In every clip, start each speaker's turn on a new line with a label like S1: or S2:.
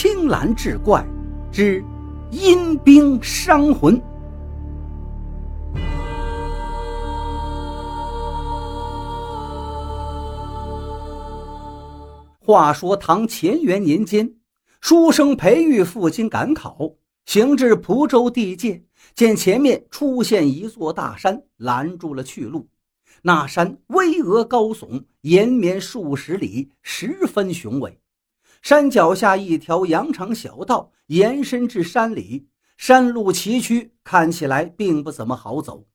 S1: 青蓝志怪之阴兵伤魂。话说唐乾元年间，书生裴玉父亲赶考，行至蒲州地界，见前面出现一座大山，拦住了去路。那山巍峨高耸，延绵数十里，十分雄伟。山脚下一条羊肠小道延伸至山里，山路崎岖，看起来并不怎么好走。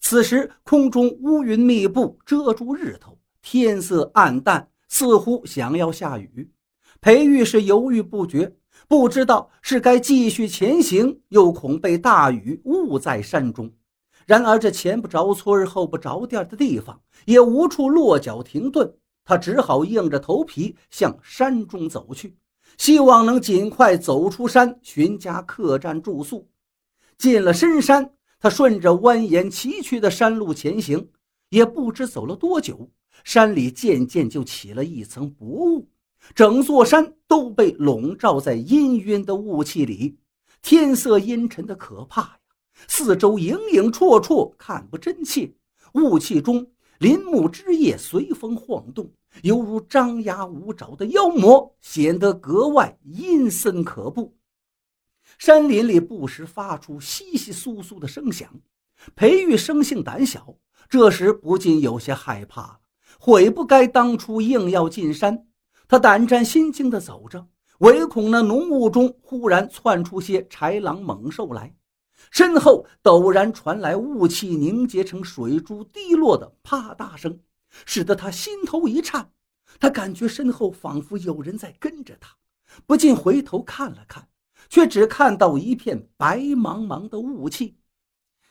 S1: 此时空中乌云密布，遮住日头，天色暗淡，似乎想要下雨。裴玉是犹豫不决，不知道是该继续前行，又恐被大雨误在山中。然而这前不着村后不着店的地方，也无处落脚停顿。他只好硬着头皮向山中走去，希望能尽快走出山，寻家客栈住宿。进了深山，他顺着蜿蜒崎岖的山路前行，也不知走了多久，山里渐渐就起了一层薄雾，整座山都被笼罩在氤氲的雾气里，天色阴沉的可怕呀！四周影影绰绰，看不真切，雾气中。林木枝叶随风晃动，犹如张牙舞爪的妖魔，显得格外阴森可怖。山林里不时发出窸窸窣窣的声响。裴玉生性胆小，这时不禁有些害怕了。悔不该当初硬要进山。他胆战心惊地走着，唯恐那浓雾中忽然窜出些豺狼猛兽来。身后陡然传来雾气凝结成水珠滴落的啪嗒声，使得他心头一颤。他感觉身后仿佛有人在跟着他，不禁回头看了看，却只看到一片白茫茫的雾气。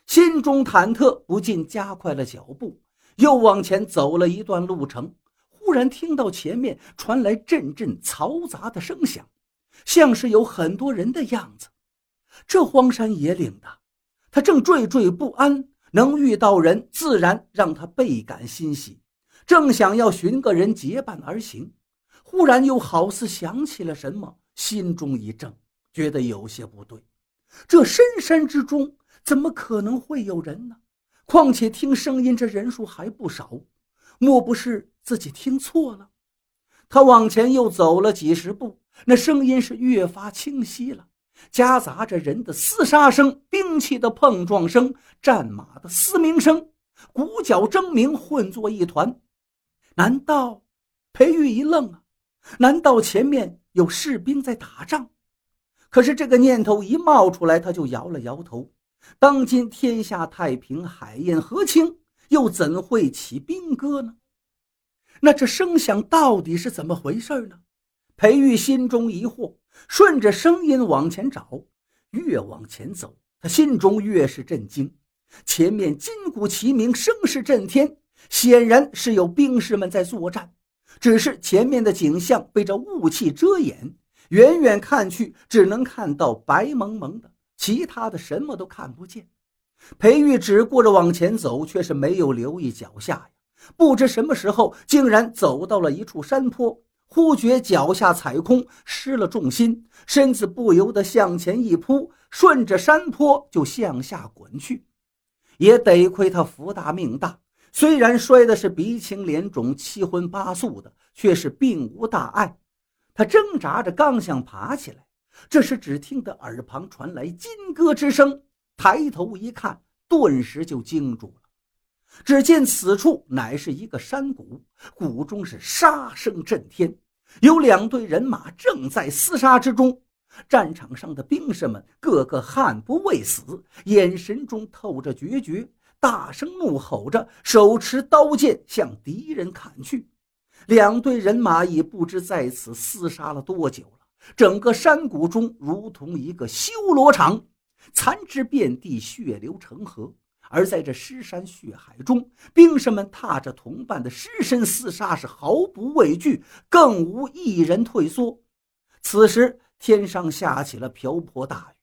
S1: 心中忐忑，不禁加快了脚步，又往前走了一段路程。忽然听到前面传来阵阵嘈杂的声响，像是有很多人的样子。这荒山野岭的，他正惴惴不安，能遇到人，自然让他倍感欣喜。正想要寻个人结伴而行，忽然又好似想起了什么，心中一怔，觉得有些不对。这深山之中，怎么可能会有人呢？况且听声音，这人数还不少，莫不是自己听错了？他往前又走了几十步，那声音是越发清晰了。夹杂着人的厮杀声、兵器的碰撞声、战马的嘶鸣声，鼓角争鸣混作一团。难道？裴玉一愣啊！难道前面有士兵在打仗？可是这个念头一冒出来，他就摇了摇头。当今天下太平，海晏河清，又怎会起兵戈呢？那这声响到底是怎么回事呢？裴玉心中疑惑。顺着声音往前找，越往前走，他心中越是震惊。前面金鼓齐鸣，声势震天，显然是有兵士们在作战。只是前面的景象被这雾气遮掩，远远看去只能看到白蒙蒙的，其他的什么都看不见。裴玉只顾着往前走，却是没有留意脚下呀。不知什么时候，竟然走到了一处山坡。忽觉脚下踩空，失了重心，身子不由得向前一扑，顺着山坡就向下滚去。也得亏他福大命大，虽然摔的是鼻青脸肿、七荤八素的，却是并无大碍。他挣扎着刚想爬起来，这时只听得耳旁传来金戈之声，抬头一看，顿时就惊住了。只见此处乃是一个山谷，谷中是杀声震天，有两队人马正在厮杀之中。战场上的兵士们个个悍不畏死，眼神中透着决绝，大声怒吼着，手持刀剑向敌人砍去。两队人马已不知在此厮杀了多久了，整个山谷中如同一个修罗场，残肢遍地，血流成河。而在这尸山血海中，兵士们踏着同伴的尸身厮杀，是毫不畏惧，更无一人退缩。此时天上下起了瓢泼大雨，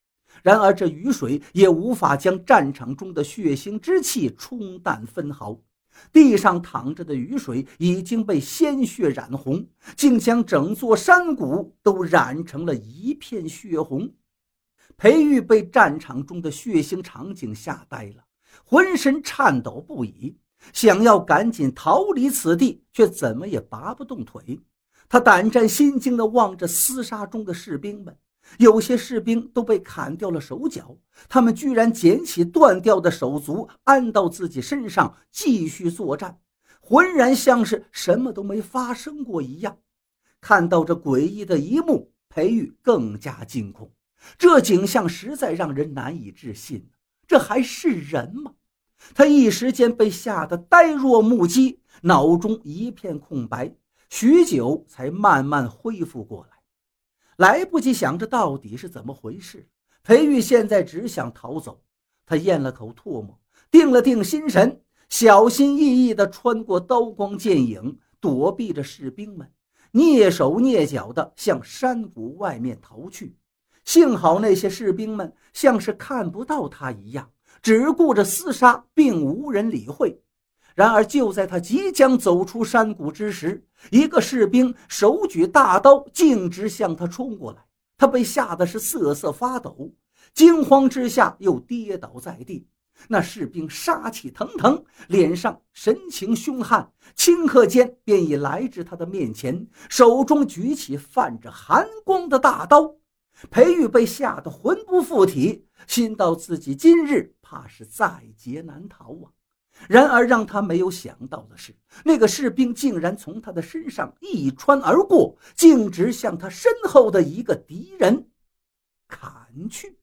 S1: 然而这雨水也无法将战场中的血腥之气冲淡分毫。地上躺着的雨水已经被鲜血染红，竟将整座山谷都染成了一片血红。裴玉被战场中的血腥场景吓呆了，浑身颤抖不已，想要赶紧逃离此地，却怎么也拔不动腿。他胆战心惊地望着厮杀中的士兵们。有些士兵都被砍掉了手脚，他们居然捡起断掉的手足安到自己身上，继续作战，浑然像是什么都没发生过一样。看到这诡异的一幕，裴玉更加惊恐。这景象实在让人难以置信，这还是人吗？他一时间被吓得呆若木鸡，脑中一片空白，许久才慢慢恢复过来。来不及想这到底是怎么回事，裴玉现在只想逃走。他咽了口唾沫，定了定心神，小心翼翼地穿过刀光剑影，躲避着士兵们，蹑手蹑脚地向山谷外面逃去。幸好那些士兵们像是看不到他一样，只顾着厮杀，并无人理会。然而，就在他即将走出山谷之时，一个士兵手举大刀，径直向他冲过来。他被吓得是瑟瑟发抖，惊慌之下又跌倒在地。那士兵杀气腾腾，脸上神情凶悍，顷刻间便已来至他的面前，手中举起泛着寒光的大刀。裴玉被吓得魂不附体，心道自己今日怕是在劫难逃啊！然而，让他没有想到的是，那个士兵竟然从他的身上一穿而过，径直向他身后的一个敌人砍去。